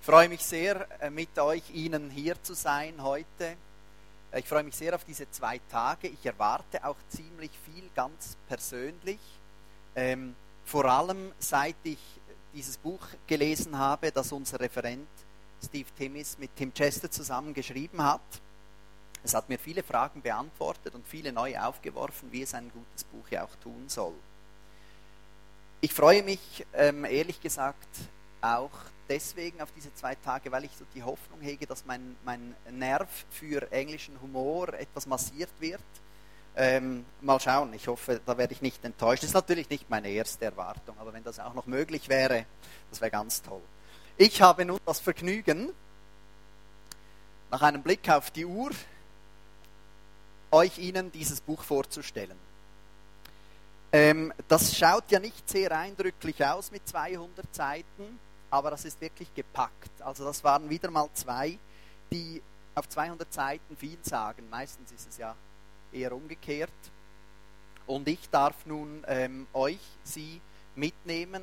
Ich freue mich sehr, äh, mit euch Ihnen hier zu sein heute. Ich freue mich sehr auf diese zwei Tage. Ich erwarte auch ziemlich viel ganz persönlich. Ähm, vor allem seit ich dieses Buch gelesen habe, das unser Referent Steve Timmis mit Tim Chester zusammen geschrieben hat. Es hat mir viele Fragen beantwortet und viele neu aufgeworfen, wie es ein gutes Buch ja auch tun soll. Ich freue mich ähm, ehrlich gesagt auch deswegen auf diese zwei Tage, weil ich so die Hoffnung hege, dass mein, mein Nerv für englischen Humor etwas massiert wird. Ähm, mal schauen, ich hoffe, da werde ich nicht enttäuscht. Das ist natürlich nicht meine erste Erwartung, aber wenn das auch noch möglich wäre, das wäre ganz toll. Ich habe nun das Vergnügen, nach einem Blick auf die Uhr, euch Ihnen dieses Buch vorzustellen. Ähm, das schaut ja nicht sehr eindrücklich aus mit 200 Seiten, aber das ist wirklich gepackt. Also das waren wieder mal zwei, die auf 200 Seiten viel sagen. Meistens ist es ja eher umgekehrt. Und ich darf nun ähm, euch sie mitnehmen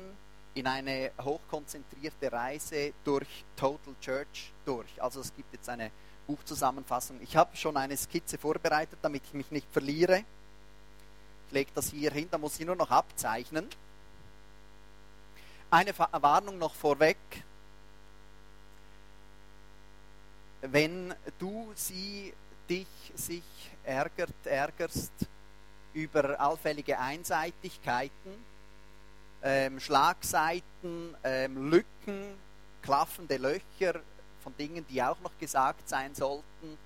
in eine hochkonzentrierte Reise durch Total Church durch. Also es gibt jetzt eine Buchzusammenfassung. Ich habe schon eine Skizze vorbereitet, damit ich mich nicht verliere. Ich lege das hier hin, da muss ich nur noch abzeichnen. Eine Warnung noch vorweg. Wenn du sie, dich, sich ärgert, ärgerst über allfällige Einseitigkeiten, ähm, Schlagseiten, ähm, Lücken, klaffende Löcher von Dingen, die auch noch gesagt sein sollten,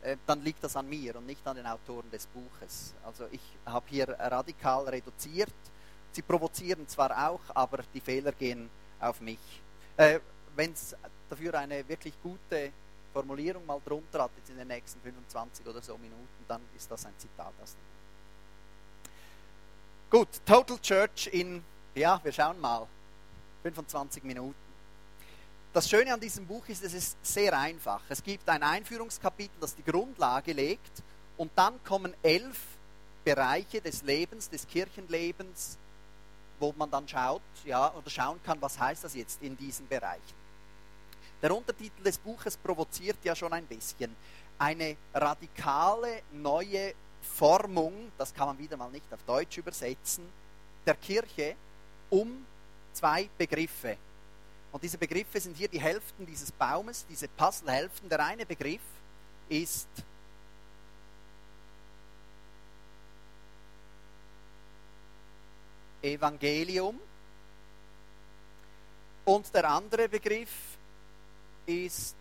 äh, dann liegt das an mir und nicht an den Autoren des Buches. Also ich habe hier radikal reduziert. Sie provozieren zwar auch, aber die Fehler gehen auf mich. Äh, Wenn es dafür eine wirklich gute Formulierung mal drunter hat, jetzt in den nächsten 25 oder so Minuten, dann ist das ein Zitat aus dem Buch. Gut, Total Church in, ja, wir schauen mal, 25 Minuten. Das Schöne an diesem Buch ist, es ist sehr einfach. Es gibt ein Einführungskapitel, das die Grundlage legt und dann kommen elf Bereiche des Lebens, des Kirchenlebens, wo man dann schaut, ja, oder schauen kann, was heißt das jetzt in diesen Bereichen. Der Untertitel des Buches provoziert ja schon ein bisschen. Eine radikale neue Formung, das kann man wieder mal nicht auf Deutsch übersetzen, der Kirche um zwei Begriffe, und diese Begriffe sind hier die Hälften dieses Baumes, diese Puzzlehälften. Der eine Begriff ist Evangelium und der andere Begriff ist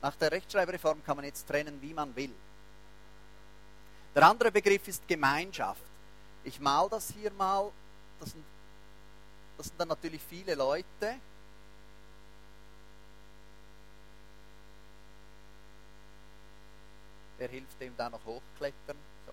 nach der Rechtschreibreform kann man jetzt trennen, wie man will. Der andere Begriff ist Gemeinschaft. Ich mal das hier mal. Das sind, das sind dann natürlich viele Leute. Wer hilft dem da noch hochklettern? So.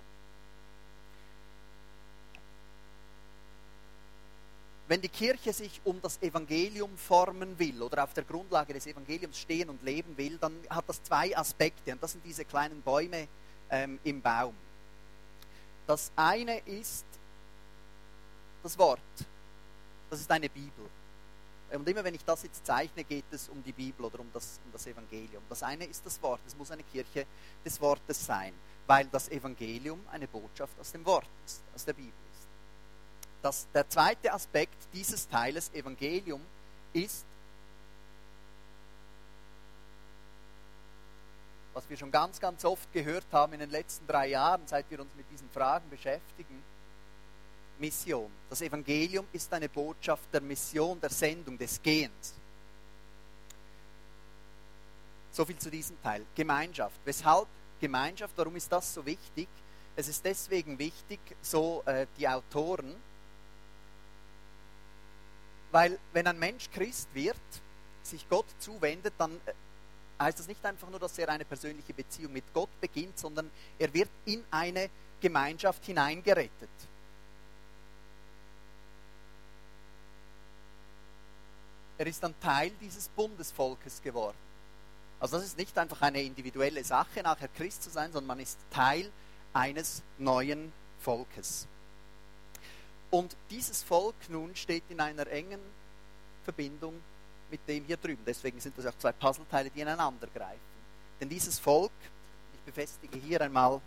Wenn die Kirche sich um das Evangelium formen will oder auf der Grundlage des Evangeliums stehen und leben will, dann hat das zwei Aspekte und das sind diese kleinen Bäume ähm, im Baum. Das eine ist das Wort. Das ist eine Bibel. Und immer wenn ich das jetzt zeichne, geht es um die Bibel oder um das, um das Evangelium. Das eine ist das Wort. Es muss eine Kirche des Wortes sein, weil das Evangelium eine Botschaft aus dem Wort ist, aus der Bibel ist. Das, der zweite Aspekt dieses Teiles, Evangelium, ist was wir schon ganz, ganz oft gehört haben in den letzten drei Jahren, seit wir uns mit diesen Fragen beschäftigen. Mission. Das Evangelium ist eine Botschaft der Mission, der Sendung, des Gehens. So viel zu diesem Teil. Gemeinschaft. Weshalb Gemeinschaft? Warum ist das so wichtig? Es ist deswegen wichtig, so äh, die Autoren, weil wenn ein Mensch Christ wird, sich Gott zuwendet, dann äh, heißt das nicht einfach nur, dass er eine persönliche Beziehung mit Gott beginnt, sondern er wird in eine Gemeinschaft hineingerettet. Er ist dann Teil dieses Bundesvolkes geworden. Also das ist nicht einfach eine individuelle Sache, nachher Christ zu sein, sondern man ist Teil eines neuen Volkes. Und dieses Volk nun steht in einer engen Verbindung mit dem hier drüben. Deswegen sind das auch zwei Puzzleteile, die ineinander greifen. Denn dieses Volk, ich befestige hier einmal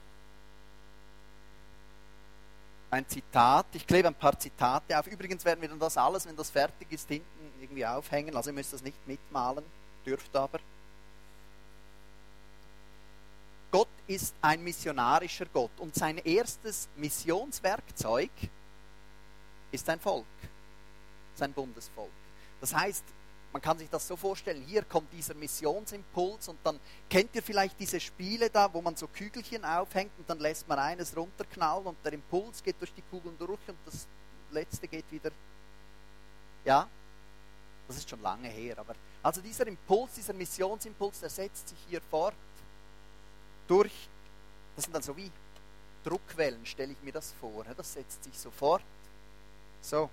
ein Zitat. Ich klebe ein paar Zitate auf. Übrigens werden wir dann das alles, wenn das fertig ist, hinten irgendwie aufhängen. Also ihr müsst das nicht mitmalen, dürft aber. Gott ist ein missionarischer Gott und sein erstes Missionswerkzeug ist sein Volk, sein Bundesvolk. Das heißt, man kann sich das so vorstellen, hier kommt dieser Missionsimpuls und dann kennt ihr vielleicht diese Spiele da, wo man so Kügelchen aufhängt und dann lässt man eines runterknallen und der Impuls geht durch die Kugeln durch und das letzte geht wieder. Ja, das ist schon lange her, aber also dieser Impuls, dieser Missionsimpuls, der setzt sich hier fort durch, das sind dann so wie Druckwellen, stelle ich mir das vor. Das setzt sich sofort. So,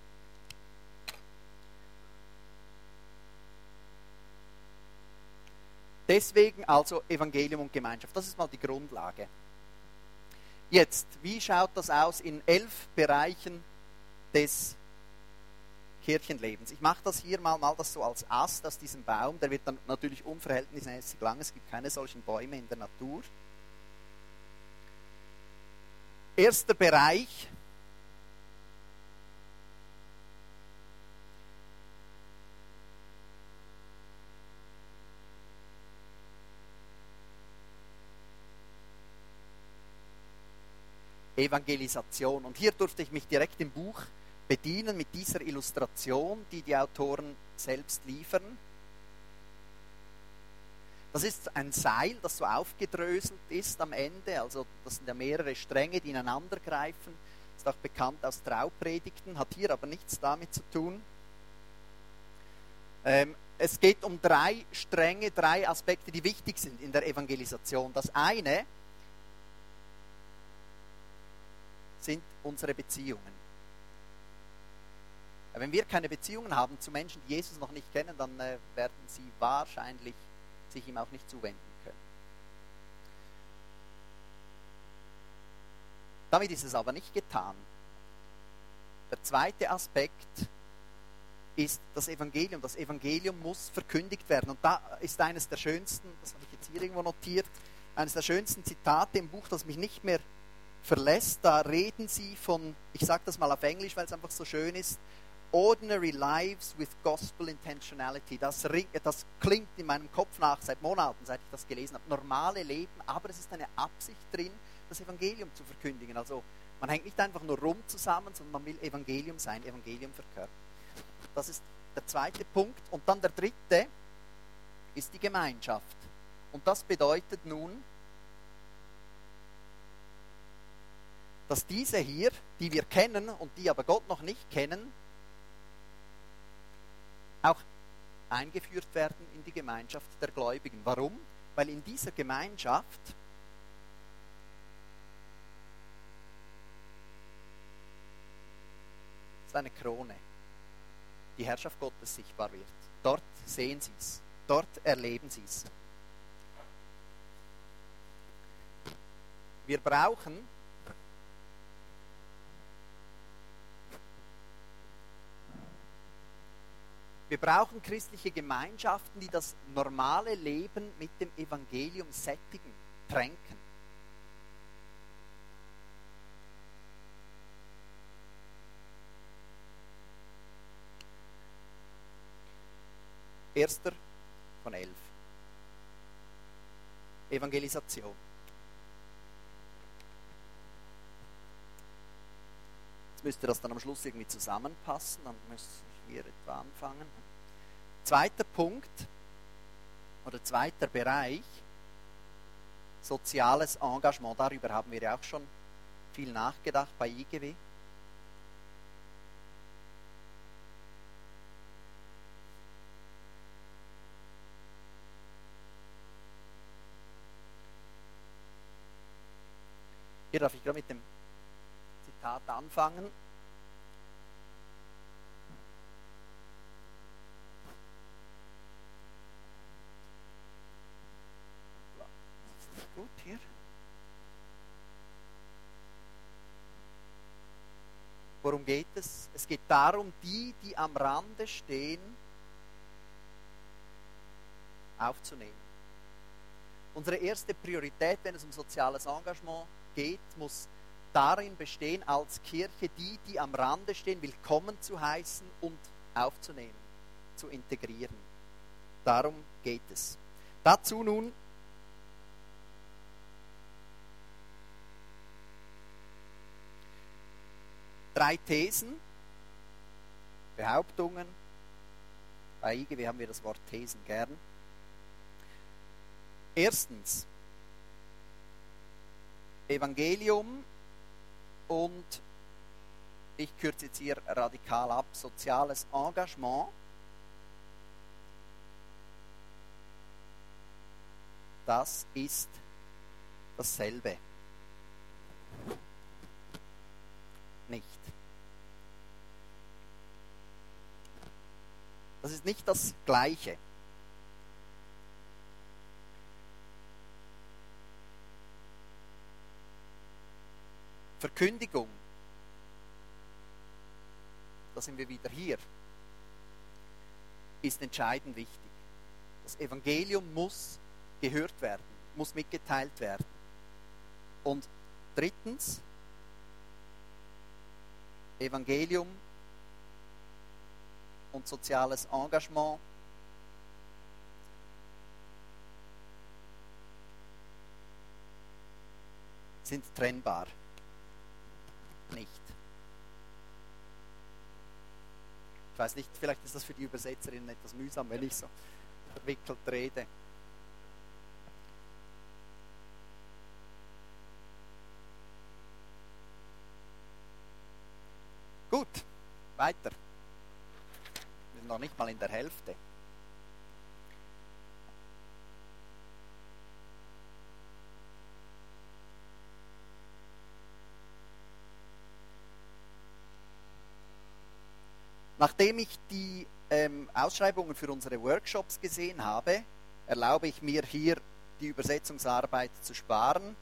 Deswegen also Evangelium und Gemeinschaft. Das ist mal die Grundlage. Jetzt, wie schaut das aus in elf Bereichen des Kirchenlebens? Ich mache das hier mal, mal das so als Ast aus diesem Baum. Der wird dann natürlich unverhältnismäßig lang. Es gibt keine solchen Bäume in der Natur. Erster Bereich, Evangelisation. Und hier durfte ich mich direkt im Buch bedienen mit dieser Illustration, die die Autoren selbst liefern. Das ist ein Seil, das so aufgedröselt ist am Ende. Also das sind ja mehrere Stränge, die ineinander greifen. Ist auch bekannt aus Traupredigten, hat hier aber nichts damit zu tun. Ähm, es geht um drei Stränge, drei Aspekte, die wichtig sind in der Evangelisation. Das eine sind unsere Beziehungen. Wenn wir keine Beziehungen haben zu Menschen, die Jesus noch nicht kennen, dann äh, werden sie wahrscheinlich sich ihm auch nicht zuwenden können. Damit ist es aber nicht getan. Der zweite Aspekt ist das Evangelium. Das Evangelium muss verkündigt werden. Und da ist eines der schönsten, das habe ich jetzt hier irgendwo notiert, eines der schönsten Zitate im Buch, das mich nicht mehr verlässt, da reden sie von, ich sage das mal auf Englisch, weil es einfach so schön ist, Ordinary Lives with Gospel Intentionality. Das, das klingt in meinem Kopf nach seit Monaten, seit ich das gelesen habe. Normale Leben, aber es ist eine Absicht drin, das Evangelium zu verkündigen. Also man hängt nicht einfach nur rum zusammen, sondern man will Evangelium sein, Evangelium verkörpern. Das ist der zweite Punkt. Und dann der dritte ist die Gemeinschaft. Und das bedeutet nun, dass diese hier, die wir kennen und die aber Gott noch nicht kennen, auch eingeführt werden in die Gemeinschaft der Gläubigen. Warum? Weil in dieser Gemeinschaft ist eine Krone, die Herrschaft Gottes sichtbar wird. Dort sehen sie es, dort erleben sie es. Wir brauchen Wir brauchen christliche Gemeinschaften, die das normale Leben mit dem Evangelium sättigen, tränken. Erster von elf. Evangelisation. Jetzt müsste das dann am Schluss irgendwie zusammenpassen, dann müsste hier etwa anfangen. Zweiter Punkt oder zweiter Bereich, soziales Engagement. Darüber haben wir ja auch schon viel nachgedacht bei IGW. Hier darf ich gerade mit dem Zitat anfangen. gut hier. Worum geht es? Es geht darum, die, die am Rande stehen, aufzunehmen. Unsere erste Priorität, wenn es um soziales Engagement geht, muss darin bestehen, als Kirche die, die am Rande stehen, willkommen zu heißen und aufzunehmen, zu integrieren. Darum geht es. Dazu nun drei Thesen, Behauptungen. Bei IGW haben wir das Wort Thesen gern. Erstens, Evangelium und ich kürze jetzt hier radikal ab, soziales Engagement. Das ist dasselbe. Nicht. Das ist nicht das Gleiche. Verkündigung, da sind wir wieder hier, ist entscheidend wichtig. Das Evangelium muss gehört werden, muss mitgeteilt werden. Und drittens, Evangelium und soziales Engagement sind trennbar nicht. Ich weiß nicht, vielleicht ist das für die Übersetzerinnen etwas mühsam, wenn ich so verwickelt rede. Gut, weiter. Wir sind noch nicht mal in der Hälfte. Nachdem ich die ähm, Ausschreibungen für unsere Workshops gesehen habe, erlaube ich mir hier die Übersetzungsarbeit zu sparen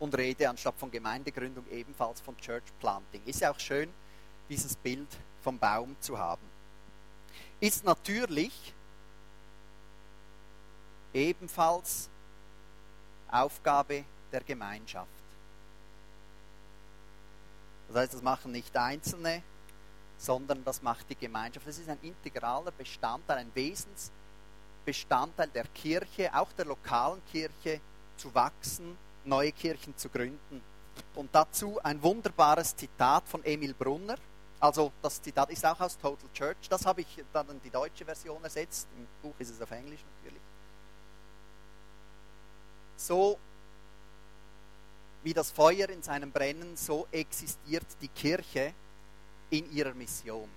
und rede anstatt von Gemeindegründung ebenfalls von Church Planting. Ist ja auch schön, dieses Bild vom Baum zu haben. Ist natürlich ebenfalls Aufgabe der Gemeinschaft. Das heißt, das machen nicht Einzelne, sondern das macht die Gemeinschaft. Das ist ein integraler Bestandteil, ein Wesensbestandteil der Kirche, auch der lokalen Kirche, zu wachsen, neue Kirchen zu gründen. Und dazu ein wunderbares Zitat von Emil Brunner. Also das Zitat ist auch aus Total Church. Das habe ich dann in die deutsche Version ersetzt. Im Buch ist es auf Englisch natürlich. So wie das Feuer in seinem Brennen, so existiert die Kirche in ihrer Mission.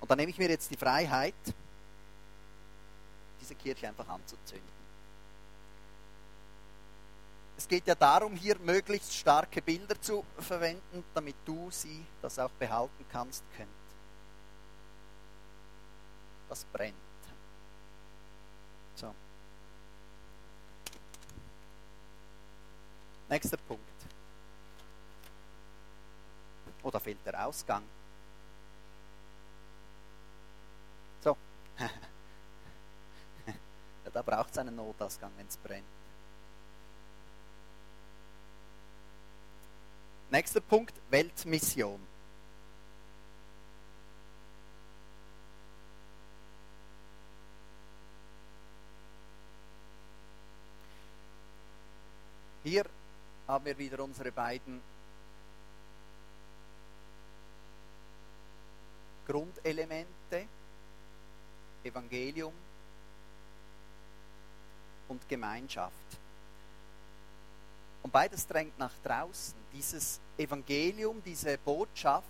Und dann nehme ich mir jetzt die Freiheit, diese Kirche einfach anzuzünden. Es geht ja darum, hier möglichst starke Bilder zu verwenden, damit du sie das auch behalten kannst, könnt. Das brennt. So. Nächster Punkt. Oder fehlt der Ausgang? So. ja, da braucht es einen Notausgang, wenn es brennt. Nächster Punkt, Weltmission. Hier haben wir wieder unsere beiden Grundelemente, Evangelium und Gemeinschaft. Und beides drängt nach draußen. Dieses Evangelium, diese Botschaft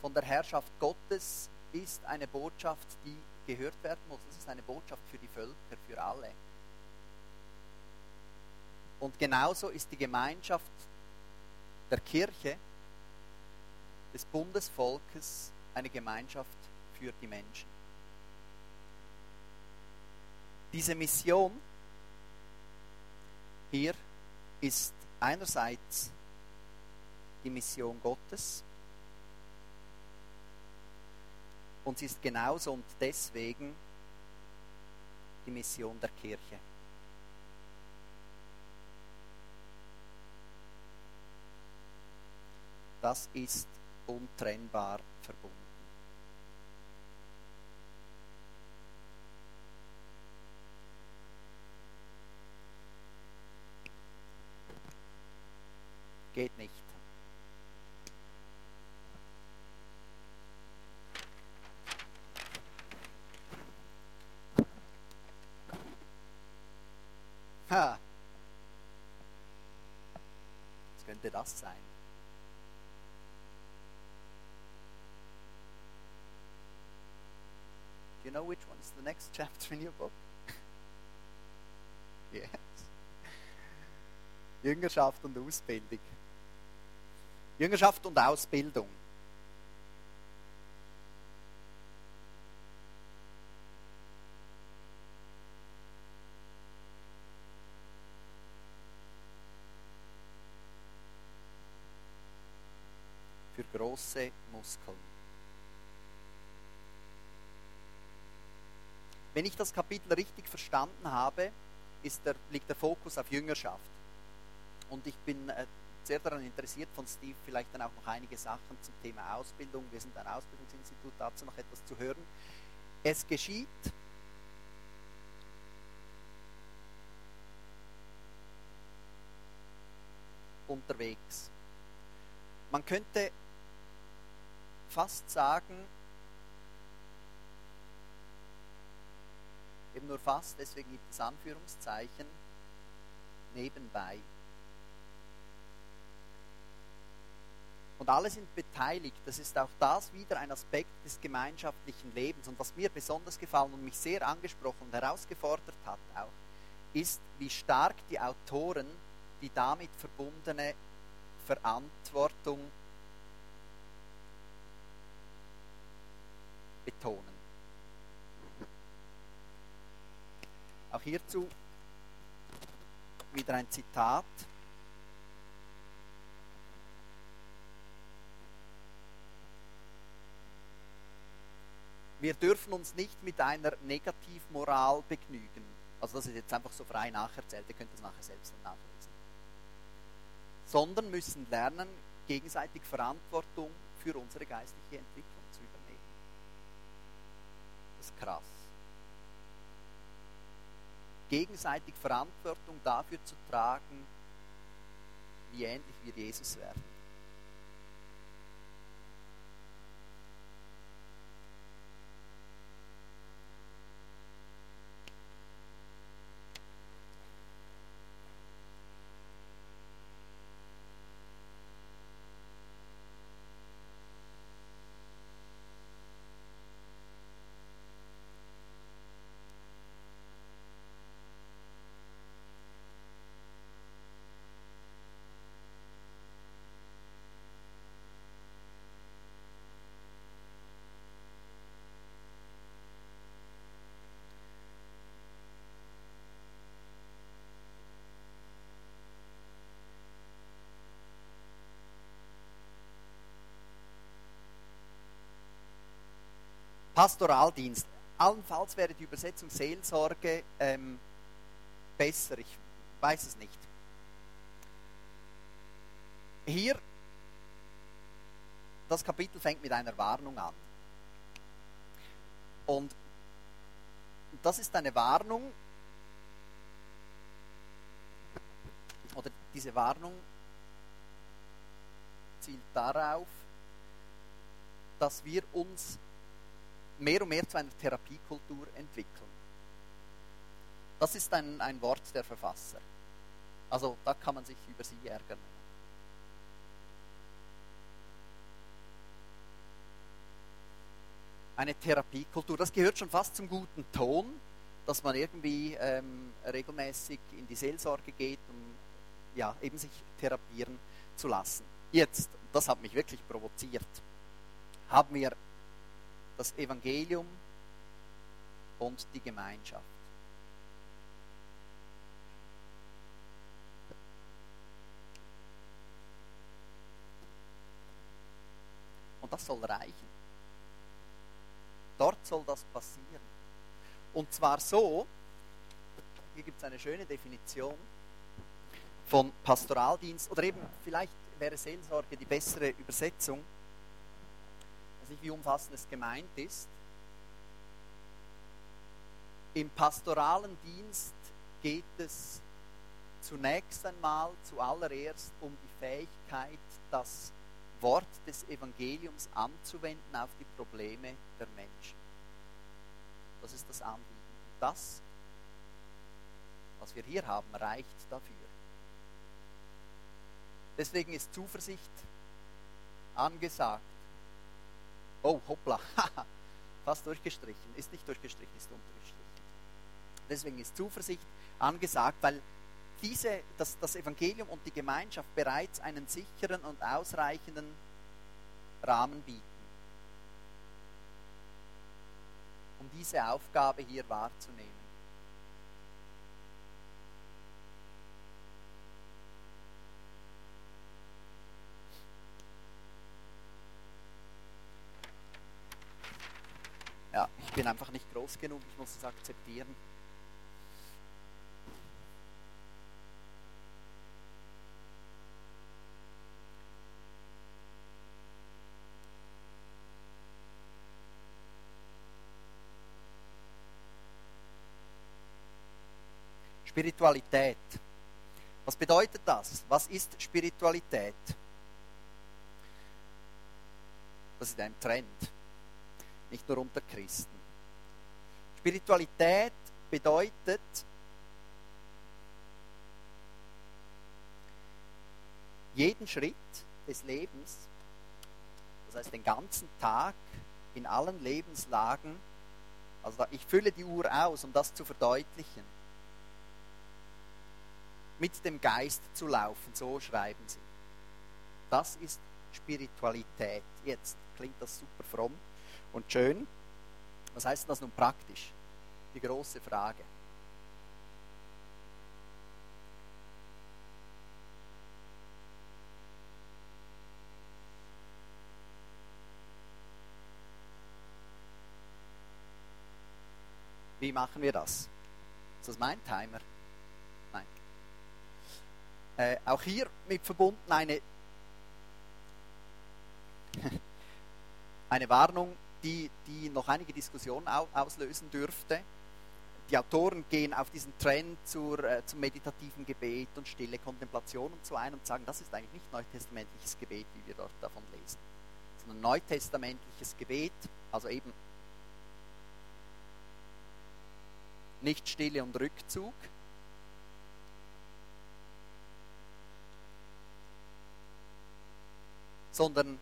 von der Herrschaft Gottes ist eine Botschaft, die gehört werden muss. Es ist eine Botschaft für die Völker, für alle. Und genauso ist die Gemeinschaft der Kirche, des Bundesvolkes, eine Gemeinschaft für die Menschen. Diese Mission hier ist einerseits die Mission Gottes. Und sie ist genauso und deswegen die Mission der Kirche. Das ist untrennbar verbunden. Geht nicht. Ha. Was könnte das sein? Do you know which one is the next chapter in your book? yes. Jüngerschaft und Ausbildung. Jüngerschaft und Ausbildung. Für große Muskeln. Wenn ich das Kapitel richtig verstanden habe, der, liegt der Fokus auf Jüngerschaft. Und ich bin äh, sehr daran interessiert, von Steve vielleicht dann auch noch einige Sachen zum Thema Ausbildung. Wir sind ein Ausbildungsinstitut, dazu noch etwas zu hören. Es geschieht unterwegs. Man könnte fast sagen, eben nur fast, deswegen gibt es Anführungszeichen, nebenbei. Und alle sind beteiligt. Das ist auch das wieder ein Aspekt des gemeinschaftlichen Lebens. Und was mir besonders gefallen und mich sehr angesprochen und herausgefordert hat auch, ist, wie stark die Autoren die damit verbundene Verantwortung betonen. Auch hierzu wieder ein Zitat. Wir dürfen uns nicht mit einer Negativmoral begnügen. Also das ist jetzt einfach so frei nacherzählt, ihr könnt das nachher selbst nachlesen. Sondern müssen lernen, gegenseitig Verantwortung für unsere geistliche Entwicklung zu übernehmen. Das ist krass. Gegenseitig Verantwortung dafür zu tragen, wie ähnlich wir Jesus werden. Pastoraldienst. Allenfalls wäre die Übersetzung Seelsorge ähm, besser, ich weiß es nicht. Hier, das Kapitel fängt mit einer Warnung an. Und das ist eine Warnung, oder diese Warnung zielt darauf, dass wir uns mehr und mehr zu einer Therapiekultur entwickeln. Das ist ein, ein Wort der Verfasser. Also da kann man sich über sie ärgern. Eine Therapiekultur, das gehört schon fast zum guten Ton, dass man irgendwie ähm, regelmäßig in die Seelsorge geht, um ja, eben sich therapieren zu lassen. Jetzt, das hat mich wirklich provoziert, haben wir das Evangelium und die Gemeinschaft. Das soll reichen. Dort soll das passieren. Und zwar so, hier gibt es eine schöne Definition von Pastoraldienst, oder eben vielleicht wäre Seelsorge die bessere Übersetzung, nicht wie umfassend es gemeint ist. Im pastoralen Dienst geht es zunächst einmal zuallererst um die Fähigkeit, das Wort des Evangeliums anzuwenden auf die Probleme der Menschen. Das ist das Anliegen. Das, was wir hier haben, reicht dafür. Deswegen ist Zuversicht angesagt. Oh, hoppla, fast durchgestrichen. Ist nicht durchgestrichen, ist untergestrichen. Deswegen ist Zuversicht angesagt, weil diese, das, das Evangelium und die Gemeinschaft bereits einen sicheren und ausreichenden Rahmen bieten, um diese Aufgabe hier wahrzunehmen. Ja, ich bin einfach nicht groß genug, ich muss es akzeptieren. Spiritualität. Was bedeutet das? Was ist Spiritualität? Das ist ein Trend, nicht nur unter Christen. Spiritualität bedeutet, jeden Schritt des Lebens, das heißt den ganzen Tag in allen Lebenslagen, also ich fülle die Uhr aus, um das zu verdeutlichen mit dem Geist zu laufen, so schreiben sie. Das ist Spiritualität. Jetzt klingt das super fromm und schön. Was heißt das nun praktisch? Die große Frage. Wie machen wir das? Ist das mein Timer? Äh, auch hier mit verbunden eine, eine Warnung, die, die noch einige Diskussionen auslösen dürfte. Die Autoren gehen auf diesen Trend zur, äh, zum meditativen Gebet und stille Kontemplation und so ein und sagen, das ist eigentlich nicht neutestamentliches Gebet, wie wir dort davon lesen, sondern neutestamentliches Gebet, also eben nicht Stille und Rückzug, sondern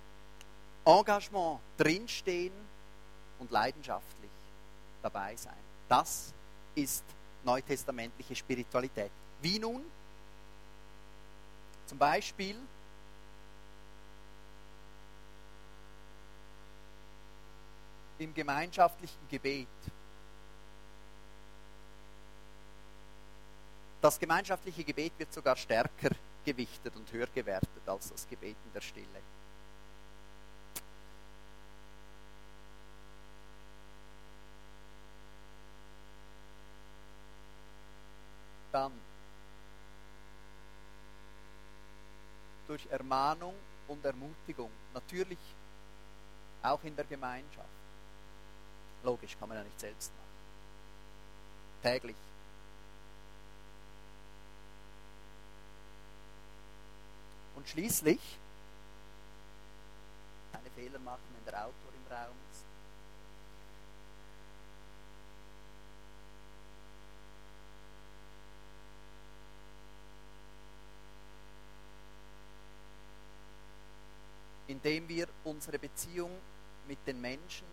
Engagement drinstehen und leidenschaftlich dabei sein. Das ist neutestamentliche Spiritualität. Wie nun? Zum Beispiel im gemeinschaftlichen Gebet. Das gemeinschaftliche Gebet wird sogar stärker gewichtet und höher gewertet als das Gebet in der Stille. Dann durch Ermahnung und Ermutigung, natürlich auch in der Gemeinschaft. Logisch, kann man ja nicht selbst machen. Täglich. Und schließlich, keine Fehler machen, wenn der Autor im Raum ist, indem wir unsere Beziehung mit den Menschen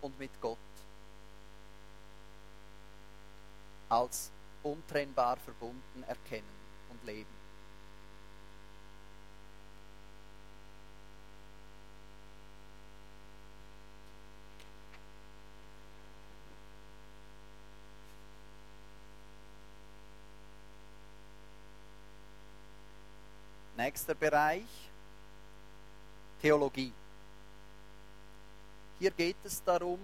und mit Gott als untrennbar verbunden erkennen und leben. Nächster Bereich, Theologie. Hier geht es darum,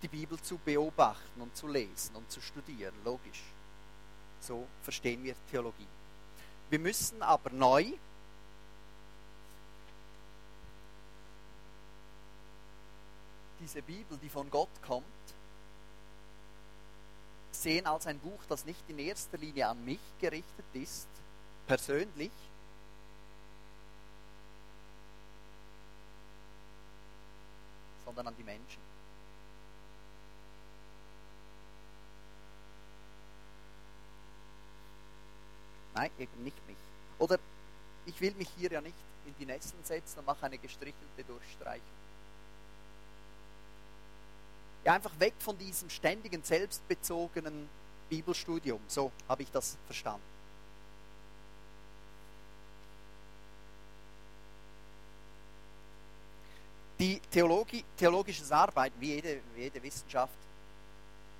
die Bibel zu beobachten und zu lesen und zu studieren, logisch. So verstehen wir Theologie. Wir müssen aber neu diese Bibel, die von Gott kommt, sehen als ein Buch, das nicht in erster Linie an mich gerichtet ist, persönlich, sondern an die Menschen. Nein, eben nicht mich. Oder ich will mich hier ja nicht in die Nesseln setzen und mache eine gestrichelte Durchstreichung. Ja, einfach weg von diesem ständigen, selbstbezogenen Bibelstudium. So habe ich das verstanden. Die Theologie, theologisches Arbeiten, wie jede, wie jede Wissenschaft,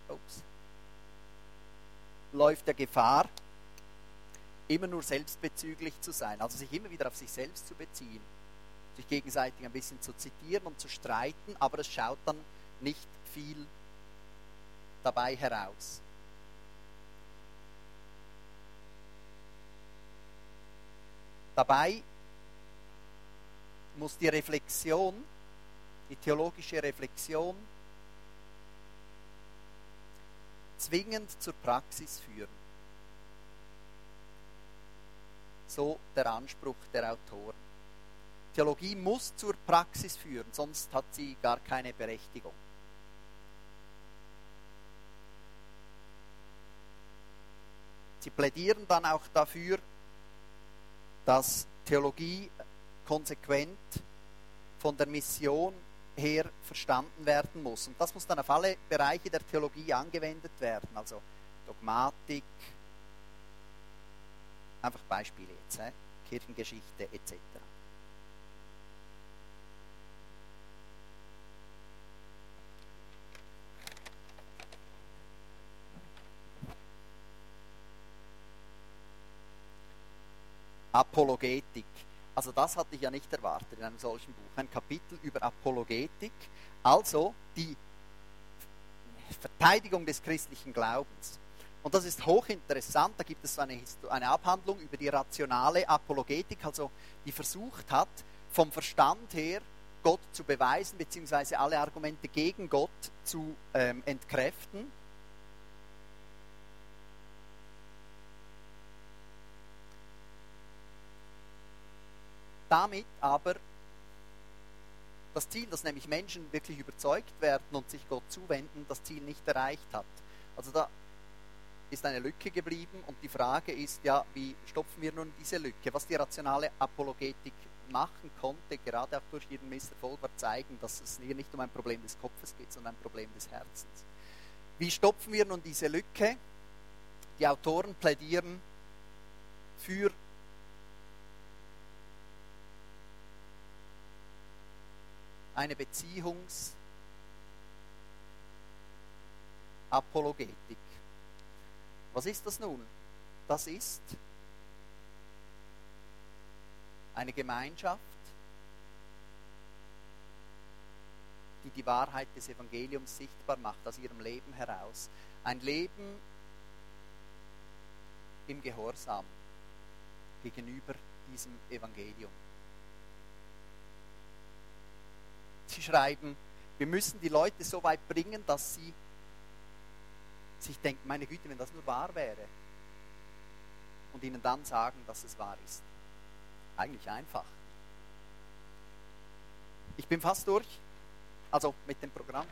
ups, läuft der Gefahr, immer nur selbstbezüglich zu sein, also sich immer wieder auf sich selbst zu beziehen, sich gegenseitig ein bisschen zu zitieren und zu streiten, aber es schaut dann nicht viel dabei heraus. Dabei muss die Reflexion, die theologische Reflexion, zwingend zur Praxis führen. So der Anspruch der Autoren. Theologie muss zur Praxis führen, sonst hat sie gar keine Berechtigung. Sie plädieren dann auch dafür, dass Theologie konsequent von der Mission her verstanden werden muss. Und das muss dann auf alle Bereiche der Theologie angewendet werden, also Dogmatik, einfach Beispiele jetzt, Kirchengeschichte etc. Apologetik. Also das hatte ich ja nicht erwartet in einem solchen Buch. Ein Kapitel über Apologetik, also die Verteidigung des christlichen Glaubens. Und das ist hochinteressant. Da gibt es eine, eine Abhandlung über die rationale Apologetik, also die versucht hat, vom Verstand her Gott zu beweisen, beziehungsweise alle Argumente gegen Gott zu ähm, entkräften. Damit aber das Ziel, dass nämlich Menschen wirklich überzeugt werden und sich Gott zuwenden, das Ziel nicht erreicht hat. Also da ist eine Lücke geblieben und die Frage ist ja, wie stopfen wir nun diese Lücke? Was die rationale Apologetik machen konnte, gerade auch durch ihren Misserfolg, war zeigen, dass es hier nicht um ein Problem des Kopfes geht, sondern ein Problem des Herzens. Wie stopfen wir nun diese Lücke? Die Autoren plädieren für eine Beziehungsapologetik. Was ist das nun? Das ist eine Gemeinschaft, die die Wahrheit des Evangeliums sichtbar macht aus ihrem Leben heraus. Ein Leben im Gehorsam gegenüber diesem Evangelium. Sie schreiben, wir müssen die Leute so weit bringen, dass sie sich denken, meine Güte, wenn das nur wahr wäre. Und ihnen dann sagen, dass es wahr ist. Eigentlich einfach. Ich bin fast durch, also mit dem Programm.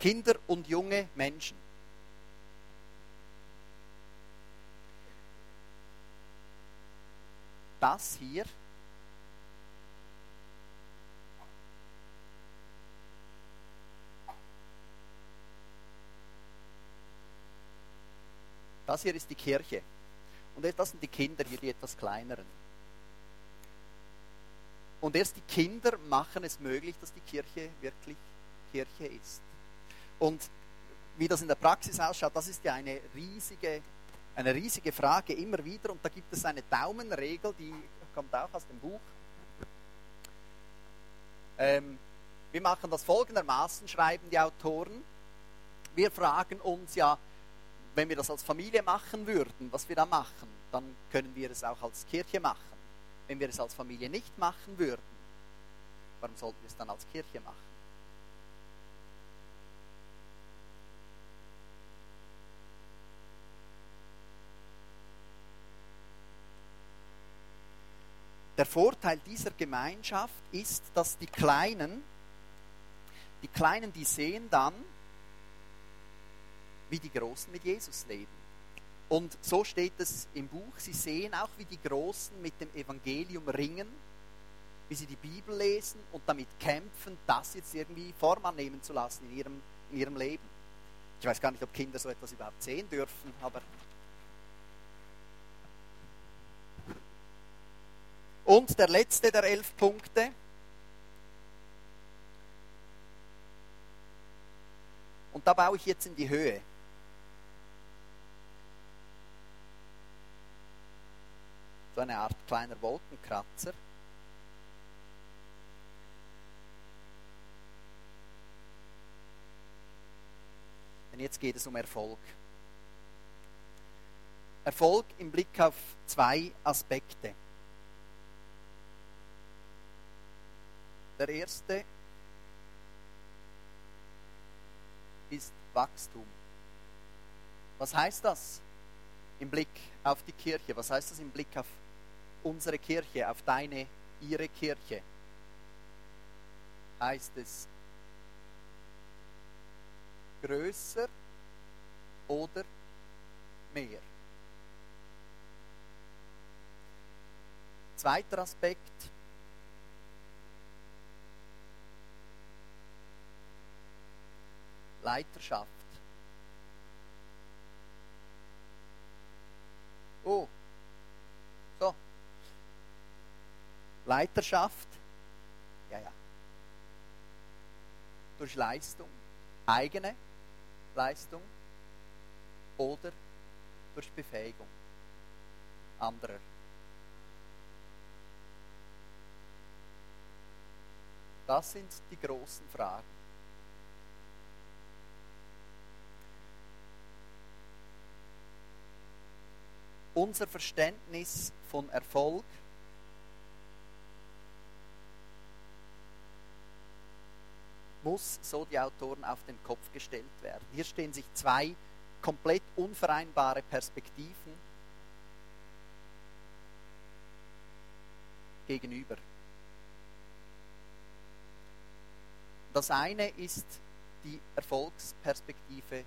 Kinder und junge Menschen. Das hier Das hier ist die Kirche. Und das sind die Kinder hier, die etwas kleineren. Und erst die Kinder machen es möglich, dass die Kirche wirklich Kirche ist. Und wie das in der Praxis ausschaut, das ist ja eine riesige, eine riesige Frage immer wieder. Und da gibt es eine Daumenregel, die kommt auch aus dem Buch. Ähm, wir machen das folgendermaßen, schreiben die Autoren. Wir fragen uns ja, wenn wir das als Familie machen würden, was wir da machen, dann können wir es auch als Kirche machen. Wenn wir es als Familie nicht machen würden, warum sollten wir es dann als Kirche machen? Der Vorteil dieser Gemeinschaft ist, dass die Kleinen, die Kleinen, die sehen dann, wie die Großen mit Jesus leben. Und so steht es im Buch, sie sehen auch, wie die Großen mit dem Evangelium ringen, wie sie die Bibel lesen und damit kämpfen, das jetzt irgendwie Form annehmen zu lassen in ihrem, in ihrem Leben. Ich weiß gar nicht, ob Kinder so etwas überhaupt sehen dürfen, aber Und der letzte der elf Punkte. Und da baue ich jetzt in die Höhe. So eine Art kleiner Wolkenkratzer. Denn jetzt geht es um Erfolg. Erfolg im Blick auf zwei Aspekte. Der erste ist Wachstum. Was heißt das im Blick auf die Kirche? Was heißt das im Blick auf unsere Kirche, auf deine, ihre Kirche? Heißt es größer oder mehr? Zweiter Aspekt, Leiterschaft. Oh, so. Leiterschaft, ja, ja. Durch Leistung, eigene Leistung oder durch Befähigung anderer. Das sind die großen Fragen. Unser Verständnis von Erfolg muss, so die Autoren, auf den Kopf gestellt werden. Hier stehen sich zwei komplett unvereinbare Perspektiven gegenüber. Das eine ist die Erfolgsperspektive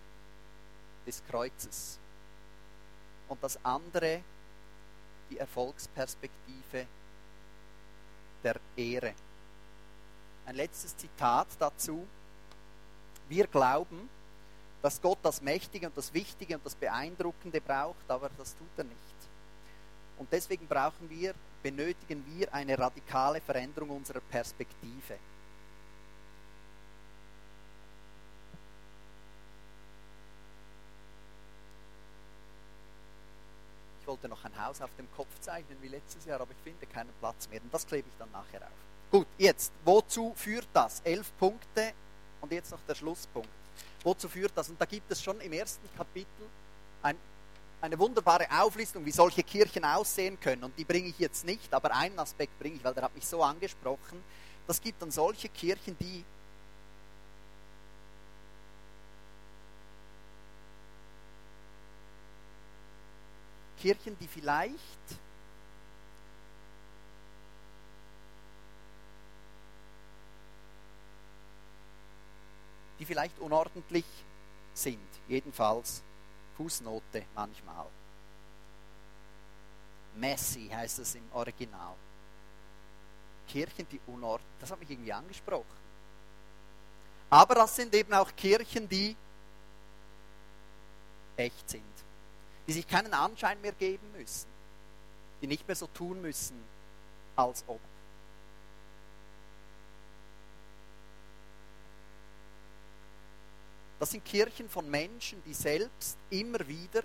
des Kreuzes und das andere die Erfolgsperspektive der Ehre. Ein letztes Zitat dazu. Wir glauben, dass Gott das Mächtige und das Wichtige und das Beeindruckende braucht, aber das tut er nicht. Und deswegen brauchen wir, benötigen wir eine radikale Veränderung unserer Perspektive. Wollte noch ein Haus auf dem Kopf zeichnen wie letztes Jahr, aber ich finde keinen Platz mehr. Und das klebe ich dann nachher auf. Gut, jetzt, wozu führt das? Elf Punkte und jetzt noch der Schlusspunkt. Wozu führt das? Und da gibt es schon im ersten Kapitel ein, eine wunderbare Auflistung, wie solche Kirchen aussehen können. Und die bringe ich jetzt nicht, aber einen Aspekt bringe ich, weil der hat mich so angesprochen. Das gibt dann solche Kirchen, die Kirchen, die vielleicht die vielleicht unordentlich sind, jedenfalls Fußnote manchmal. Messy heißt es im Original. Kirchen, die unordentlich, das hat mich irgendwie angesprochen. Aber das sind eben auch Kirchen, die echt sind, die sich keinen Anschein mehr geben müssen, die nicht mehr so tun müssen, als ob. Das sind Kirchen von Menschen, die selbst immer wieder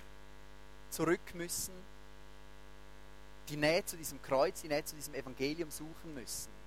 zurück müssen, die Nähe zu diesem Kreuz, die Nähe zu diesem Evangelium suchen müssen.